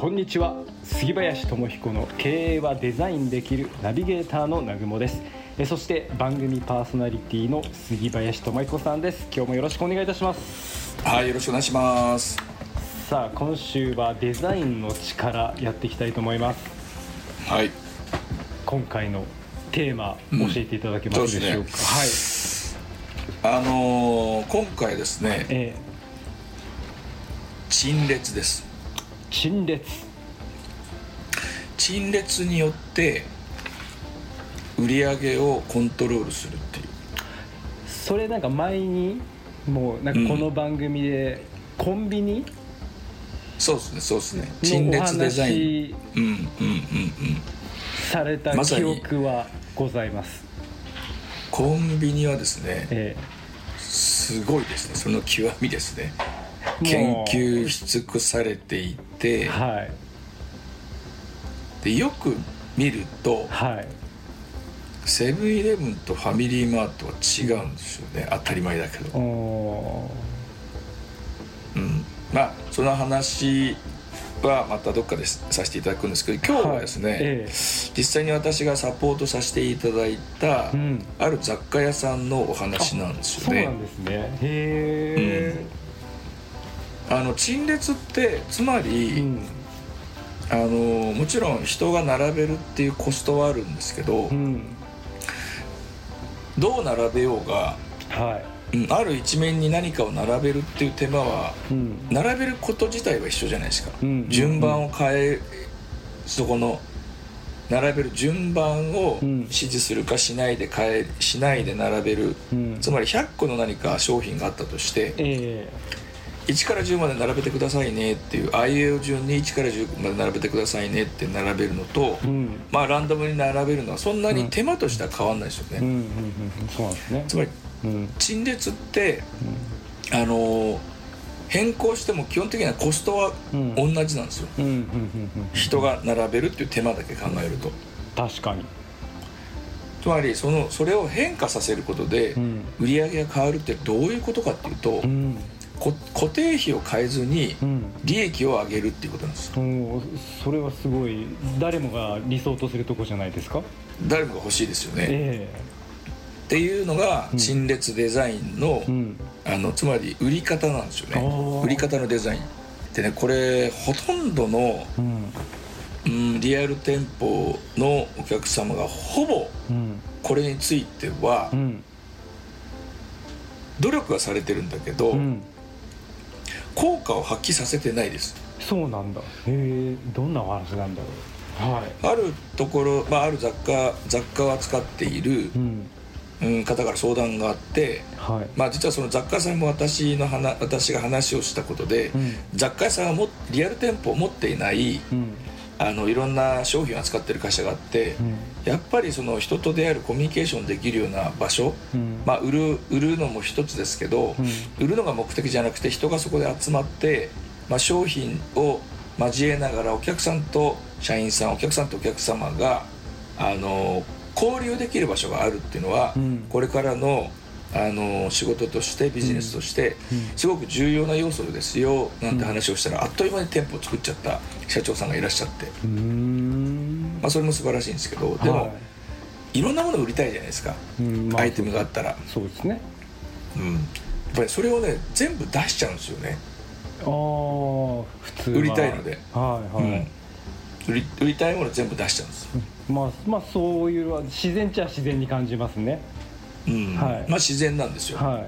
こんにちは。杉林智彦の経営はデザインできるナビゲーターの南雲です。えそして番組パーソナリティの杉林智彦さんです。今日もよろしくお願いいたします。はいよろしくお願いします。さあ今週はデザインの力やっていきたいと思います。はい。今回のテーマ、教えていただけますでしょうか、はい。あのー、今回ですね、え陳列です。ー、陳列。陳列によって売り上げをコントロールするっていう。それなんか前にもうなんかこの番組でコンビニ？そうですねそうですね。陳列デザイン。話うんうんうんうん。された記憶はございます、コンビニはですねえすごいですね。その極みですね。も研う究し尽くされていてー、はい。でよく見るとはい。セブンイレブンとファミリーマートは違うんですよね。当たり前だけど。うん、まあその話はまたどっかでさせていただくんですけど今日はですね、はいえ。実際に私がサポートさせていただいた、うん。ある雑貨屋さんのお話なんですよね。そうなん。ですね。へえ、あの陳列ってつまり、うん。あのもちろん人が並べるっていうコストはあるんですけど、うん。どう並べようが、はうんある一面に何かを並べるっていう手間は、並べること自体は一緒じゃないですか、うん順番を変えそこの並べる順番をうん。指示するかしないで変えしないで並べる、うん。つまり100個の何か商品があったとしてえ1から10まで並べてくださいねっていうあいうえお順に1から10まで並べてくださいねって並べるのと、えうん。まあランダムに並べるのはそんなに手間としては変わんないですよね、うんうんうんうんそうなんですね。つまりうん。陳列ってあのー変更しても基本的にはコストはうん。同じなんですよ、人が並べるっていう手間だけ考えると。確かに。つまりそのそれを変化させることでうん。売り上げが変わるってどういうことかっていうと、うん。こ固定費を変えずにうん。利益を上げるっていうことなんですおそれはすごい。誰もが理想とするとこじゃないですか？誰もが欲しいですよね、えっていうのがうん。陳列デザインの,、えうん。あのつまり売り方なんですよあねー。売り方のデザインでねこれほとんどの、うん。うん、リアル店舗のお客様がほぼうん。これについてはうん。努力はされてるんだけど、うん効果を発揮させてないです。そうなんだ。へえどんなお話なんだろう。はい。あるところ、まあ、ある雑貨雑貨を扱っているう、ん。うん、方から相談があって、はい。まあ、実はその雑貨屋さんも私の話私が話をしたことで、うん。雑貨屋さんはもリアル店舗を持っていないうん。あのいろんな商品を扱ってる会社があって、うんやっぱりその人と出会えるコミュニケーションできるような場所、うん。まあ、売る売るのも一つですけど、うん。売るのが目的じゃなくて人がそこで集まって、まあ、商品を交えながらお客さんと社員さんお客さんとお客様があの交流できる場所があるっていうのは、うん。これからのあの仕事としてビジネスとしてうん。すごく重要な要素ですよなんて話をしたら、あっという間に店舗を作っちゃった社長さんがいらっしゃって、まあ、それも素晴らしいんですけどでも、、はいろんなもの売りたいじゃないですか、いうんまあアイテムがあったら、そうですね。うん、やっぱりそれをね全部出しちゃうんですよね。ああ普通は。売りたいので。はいはい、うん。売り売りたいもの全部出しちゃうんですよ、まあまあそういう自然っちゃ自然に感じますね。うん。はい。まあ自然なんですよ、は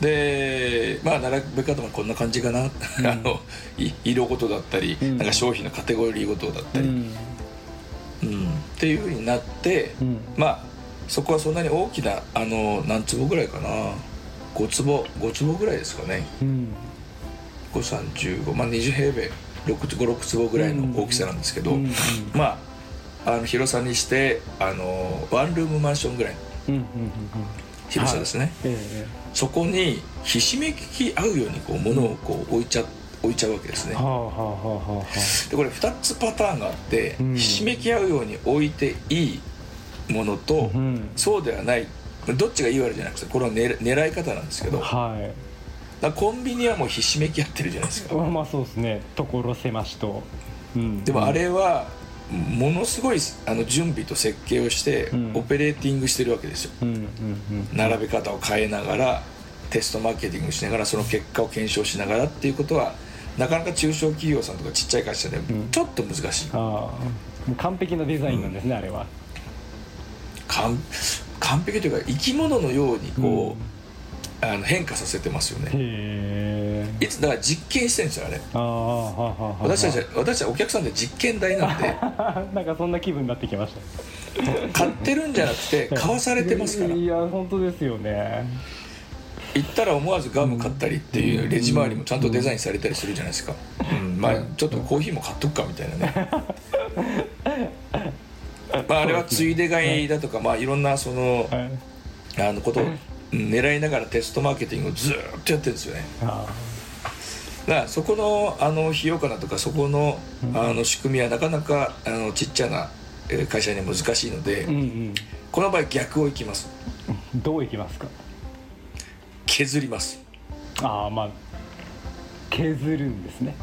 でまあ並べ方もこんな感じかな、あのい色ごとだったり、うん。なんか商品のカテゴリーごとだったり、いうんうんっていうふうになって、うん。まあそこはそんなに大きなあの何坪ぐらいかな。5坪5坪ぐらいですかね。うん。5315まあ20平米56坪ぐらいの大きさなんですけど、うんうん。まああの広さにしてあのワンルームマンションぐらい。のうんうんうん。広さですね、ええそこにひしめき合うようにこう物をこう置いちゃ置いちゃうわけですね。はあはあはあはでこれ2つパターンがあって、うん。ひしめき合うように置いていいものと、あうん。そうではない。どっちがいい悪いじゃなくてこれは狙狙い方なんですけどはい。だコンビニはもうひしめき合ってるじゃないですか。まあまあそうですね。所狭しと、うん、でもあれはものすごいあの準備と設計をしてうん。オペレーティングしてるわけですよ。うんうんうん。並べ方を変えながらテストマーケティングしながらその結果を検証しながらっていうことはなかなか中小企業さんとかちっちゃい会社でん。ちょっと難しい、ああ。もう完璧なデザインなんですね、あれは。完完璧というか生き物のようにこう、あの変化させてますよね。いつだから実験してるんですよあれ。ああは。私たちは私たちはお客さんで実験台なんで。なんかそんな気分になってきました。買ってるんじゃなくて買わされてますから。いや本当ですよね行ったら思わずガム買ったりっていうレジ周りもちゃんとデザインされたりするじゃないですか、うん。まあちょっとコーヒーも買っとくかみたいなね。まああれはついで買いだとかまあいろんなそのはい。あのことをうん狙いながらテストマーケティングをずーっとやってるんですよね。あだからそこのあの費用かなとかそこのあの仕組みはなかなかあのちっちゃなえー会社には難しいので、この場合逆をいきます。うん。どういきますか？削ります。ああまあ削るんですね。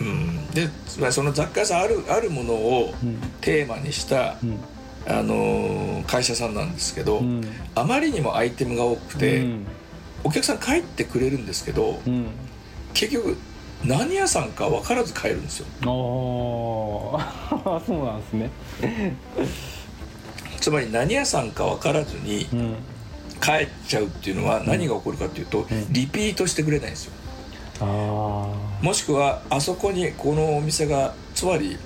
うん。で、まあ、その雑貨屋さんあるあるものをうん。テーマにした、うん。あのー会社さんなんですけど、うん。あまりにもアイテムが多くて、うん。お客さん帰ってくれるんですけどうん。結局何屋さんか分からず帰るんですよ。おー。そうなんですね。つまり何屋さんか分からずにうん帰っちゃうっていうのは何が起こるかっていうと、ん。リピートしてくれないんですよ。あもしくはあそこにこのお店がつまり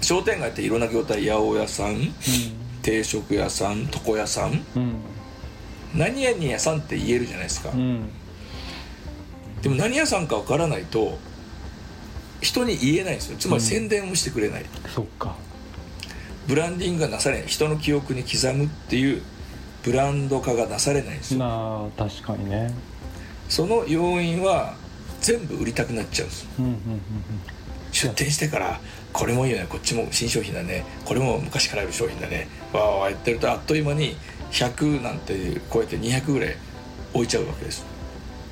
商店街っていろんな業態八百屋さん定食屋さん床屋さん。あうん。何々屋さんって言えるじゃないですか、うん。でも何屋さんかわからないと人に言えないんですよ。つまり宣伝もしてくれない、そっか。ブランディングがなされない。人の記憶に刻むっていうブランド化がなされないんですよ。なあ確かにね。その要因は全部売りたくなっちゃうんですうんうんうん出店してからこれもいいよねこっちも新商品だね。これも昔からある商品だね。わーわーやってるとあっという間に100なんて超えて200ぐらい置いちゃうわけです。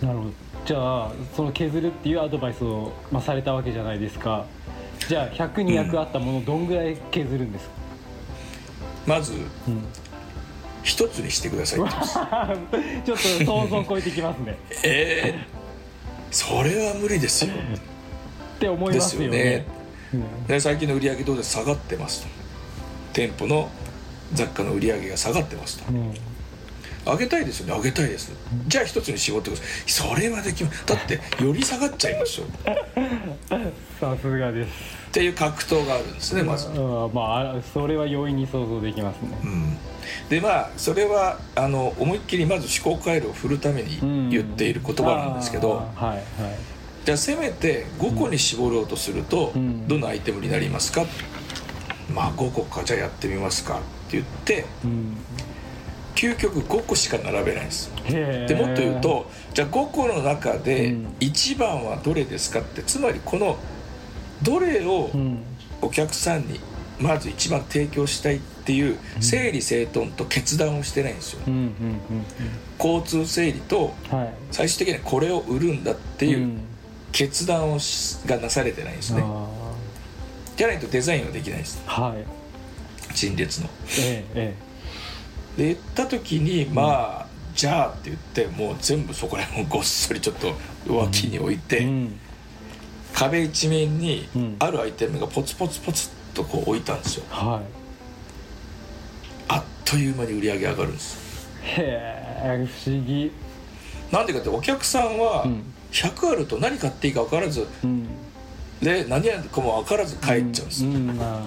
うんなるほど。じゃあその削るっていうアドバイスを、まあ、されたわけじゃないですか。じゃあ100200あったものをどんぐらい削るんですか、まずうん一つにしてください ちょっと想像を超えてきますね。ええそれは無理ですよ。って思いますよね。ですよね。うん。で最近の売り上げどうです？下がってますと。店舗の雑貨の売り上げが下がってますと。うん上げたいですよね。上げたいです。じゃあ一つに絞ってください。それはできますだってより下がっちゃいますよさすがです。っていう格闘があるんですねまず、うんまああそれは容易に想像できますね。うん、でまあそれはあの思いっきりまず思考回路を振るために言っている言葉なんですけど、あーはいはい。じゃあせめて5個に絞ろうとすると、うん。どんなアイテムになりますか？まあ5個か。じゃあやってみますか。って言ってうん究極5個しか並べないんですでもっと言うとじゃあ5個の中でうん。1番はどれですかってつまりこのどれをうん。お客さんにまず一番提供したいっていう整理整頓と決断をしてないんですよ。うんうん交通整理と最終的にはこれを売るんだっていううん。決断をしがなされてないんですね。あじゃないとデザインはできないです。ーはい。陳列の。えええで言った時にまあじゃあって言ってもう全部そこら辺をごっそりちょっと脇に置いて、えうん。壁一面にうん。あるアイテムがポツポツポツっとこう置いたんですよ。はあっという間に売り上げ上がるんです。いへえ不思議。なんでかってお客さんはうん。100あると何買っていいか分からずうん。で何やるかも分からず帰っちゃうんです、うんま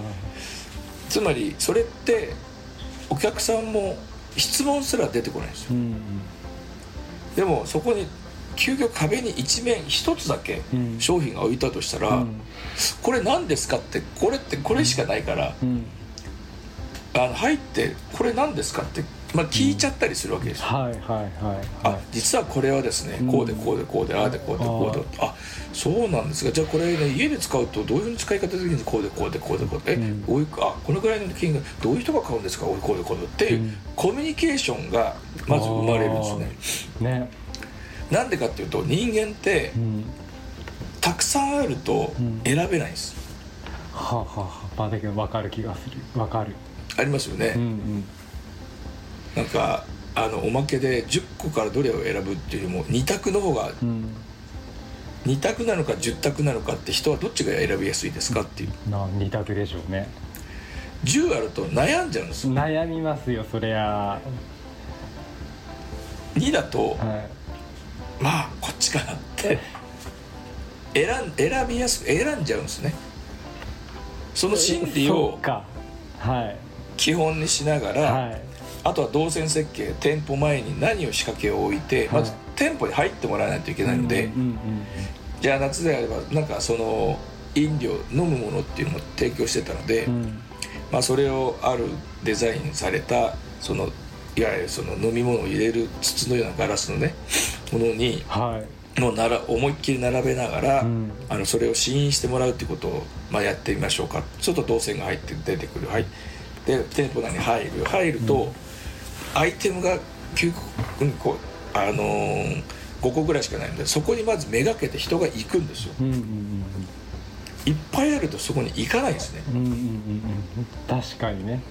つまりそれってお客さんも質問すら出てこないんですよ。あうん。でもそこに究極壁に一面一つだけうん。商品が置いたとしたら、うん。これ何ですかってこれってこれしかないから、うん。あの入ってこれ何ですかって、まあ、聞いちゃったりするわけですよ、はいはいはいあはい。実はこれはですねうん。こうでこうでこうでああでこうでこうで。あそうなんですがじゃあこれね家で使うとどういうふうに使い方できるんですか？こうでこうでこうでこうで。え、うん。おいあこのぐらいの金額どういう人が買うんですか？おいこうでこうでっていう、うん。コミュニケーションがまず生まれるんですね。ね。なんでかっていうと人間ってうん。たくさんあるとうん。選べないんです、はあ、はあはあ、まあだけど分かる気がする。分かる。ありますよね、うんうんなんかあのおまけで10個からどれを選ぶっていうよりも2択の方がうん。2択なのか10択なのかって人はどっちが選びやすいですかっていう。な二択でしょうね。10あると悩んじゃうんですよ。悩みますよそりゃ。2だとはまあこっちかなって選ん選びやすく選んじゃうんですね。そのい心理そを基本にしながら、はいあとは動線設計店舗前に何を仕掛けを置いて、まずはい店舗に入ってもらわないといけないので、じゃあ夏であればなんかその飲料飲むものっていうのも提供してたので、まあ、それをあるデザインされたそのいわゆるその飲み物を入れる筒のようなガラスのねものにはい。もうなら思いっきり並べながら、うん。あのそれを試飲してもらうっていうことを、まあ、やってみましょうか。ちょっと動線が入って出てくる。はい。で店舗内に入る。入ると、アイテムが9個うんこうあのー5個ぐらいしかないのでそこにまずめがけて人が行くんですよ。うんうんうんいっぱいあるとそこに行かないんですね、うんうんうん。うん確かにね。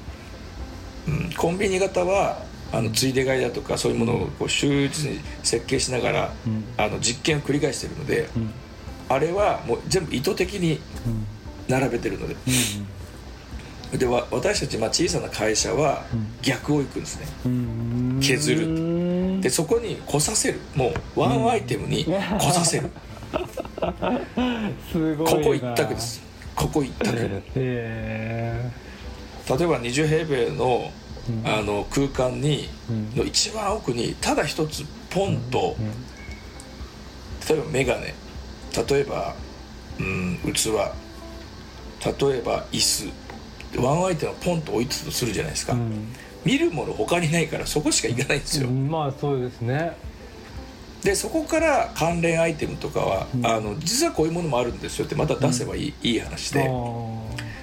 うん、コンビニ型はあのついで買いだとかそういうものをこう忠実に設計しながら、うん。あの実験を繰り返してるのでうん。あれはもう全部意図的にうん。並べてるので。うでわ私たち、まあ、小さな会社はうん。逆を行くんですね。んうん。削る。でそこに来させる。もうワンアイテムに来させる、すごいな。ここ一択です。ここ一択、へえ。例えば20平米のうん。あの空間に、うん。の一番奥にただ一つポンと、うん。例えば眼鏡例えばうん器。例えば椅子ワンアイテムをポンと置いてたとするじゃないですか、うん。見るもの他にないからそこしか行かないんですよ、うん。まあそうですね。でそこから関連アイテムとかは、うん。あの実はこういうものもあるんですよってまた出せばいい,、いい話で。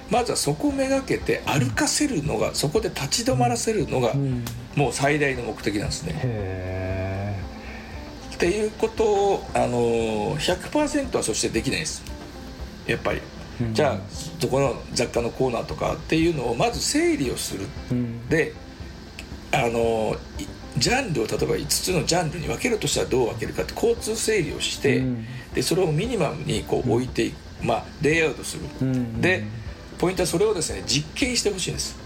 まずはそこをめがけて歩かせるのがそこで立ち止まらせるのが、うん。もう最大の目的なんですね。へっていうことを、あのー100%はそしてできないです。やっぱり。えじゃあそこの雑貨のコーナーとかっていうのをまず整理をする。うん。であのいジャンルを例えば5つのジャンルに分けるとしたらどう分けるかって交通整理をして、うん。でそれをミニマムにこう置いていく、まあ、レイアウトする、うん。でポイントはそれをですね実験してほしいんです。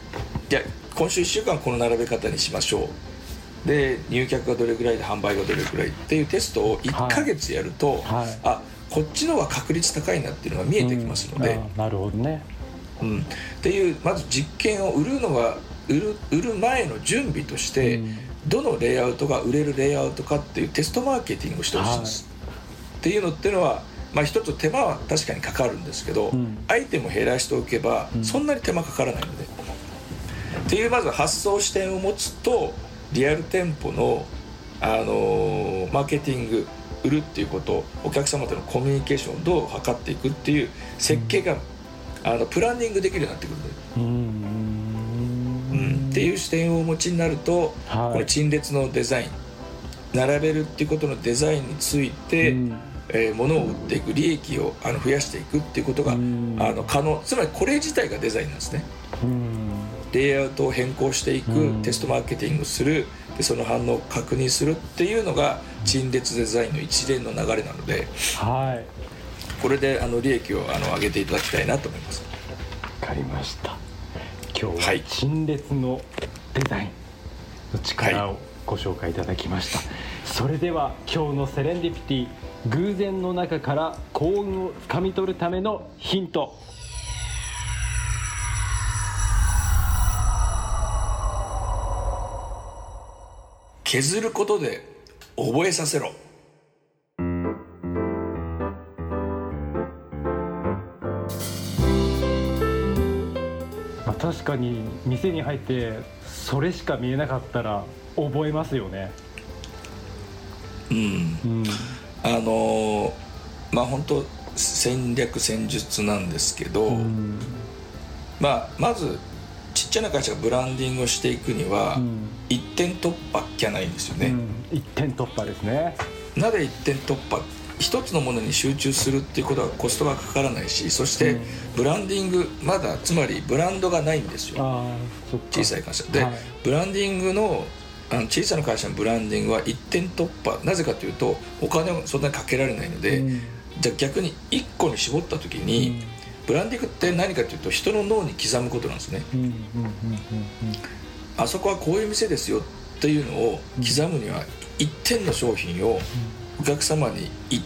じゃあ今週1週間この並べ方にしましょう。で入客がどれぐらいで販売がどれぐらいっていうテストを1ヶ月やると、はい。あこっちの方が確率高いなっていうのが見えてきますので、うん。なるほどね。うん。っていうまず実験を売るのは売る売る前の準備として、うん。どのレイアウトが売れるレイアウトかっていうテストマーケティングをしてほしいんです、っていうのっていうのは、まあ、一つ手間は確かにかかるんですけど、うん。アイテムを減らしておけば、うん。そんなに手間かからないので。っていうまず発想視点を持つとリアル店舗の、あのーマーケティング売るっていうことお客様とのコミュニケーションをどう図っていくっていう設計が、あのプランニングできるようになってくるのでうん。うん。っていう視点をお持ちになると、はい。この陳列のデザイン並べるっていうことのデザインについて、うん。えー物を売っていく利益をあの増やしていくっていうことが、うん。あの可能つまりこれ自体がデザインなんですね。うん。レイアウトを変更していく、うん。テストマーケティングするでその反応を確認するっていうのが陳列デザインの一連の流れなのではい。これであの利益をあの上げていただきたいなと思います。わかりました。今日ははい。陳列のデザインの力をご紹介いただきました、それでは今日のセレンディピティ偶然の中から幸運をつかみ取るためのヒント。削ることで覚えさせろ。まあ、確かに店に入ってそれしか見えなかったら覚えますよね。うん。うん。あのーまあ本当戦略戦術なんですけど、うん。まあ、まずちゃな会社がブランディングをしていくには、うん。一点突破じゃないんですよね、うん。一点突破ですね。なぜ一点突破？一つのものに集中するっていうことはコストがかからないしそしてブランディングまだつまりブランドがないんですよ。あそっか。小さい会社。で、はい。ブランディングのあの小さな会社のブランディングは一点突破。なぜかというとお金をそんなにかけられないので、うん。じゃあ逆に1個に絞った時に、ブランディングって何かというと人の脳に刻むことなんですね。あそこはこういう店ですよっていうのを刻むには一点の商品をお客様にい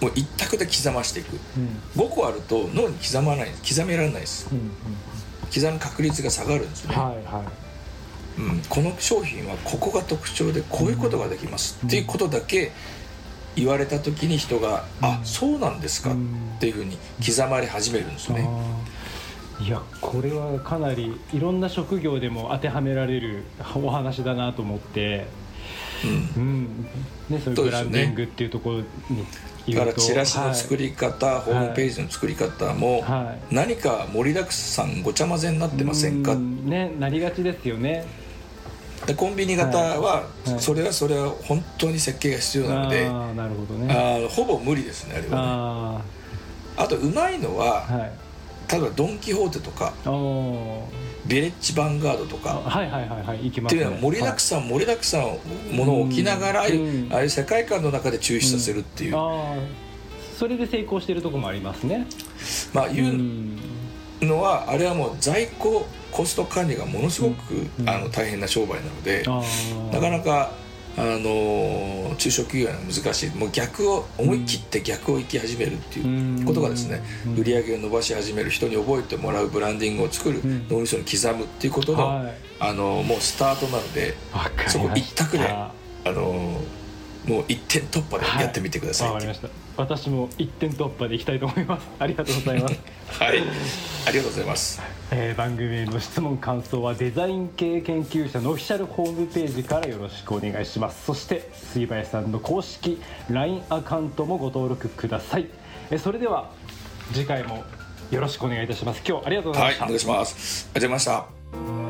もう一択で刻ましていく。うん。5個あると脳に刻まない刻められないです。うんうん。刻む確率が下がるんですね、はいはい。うん、この商品はここが特徴でこういうことができますっていうことだけ言われた時に人が「あそうなんですか」っていうふうに刻まれ始めるんですよね。いやこれはかなりいろんな職業でも当てはめられるお話だなと思って、うん。うん。ね、そういうブランディングっていうところにだからチラシの作りり方、ホームページの作り方も、は何か盛りだくさんごちゃ混ぜになってませんか、うん。ねなりがちですよねでコンビニ型は、はい。はい。それはそれは本当に設計が必要なので、ああなるほどね。あーほぼ無理ですねあれはね。ああとうまいのは、あはい。例えばドン・キホーテとかビレッジ・ヴァンガードとあかはいはいはいはい行きますね。っていうのは盛りだくさん、盛りだくさんものを置きながら、ああいう世界観の中で抽出させるっていう、それで成功してるところもありますね。まあいううん。のはあれはもう在庫コスト管理がものすごく、うんあの大変な商売なので、あなかなかか、あのー中小企業は難しい。もう逆を思い切って逆を行き始めるっていうことがですね、うん。売り上げを伸ばし始める人に覚えてもらうブランディングを作る、ん。脳みそに刻むっていうことの、はい。あのもうスタートなのでそこ一択であのもう一点突破でやってみてください。っていうわかりました。私も一点突破でいきたいと思います。ありがとうございます、はい、ありがとうございます。えー番組への質問感想はデザイン系研究者のオフィシャルホームページからよろしくお願いします。そして杉林さんの公式 LINE アカウントもご登録ください、えーそれでは次回もよろしくお願いいたします。今日ありがとうございまはいし、た、お願いします。ありがとうございました。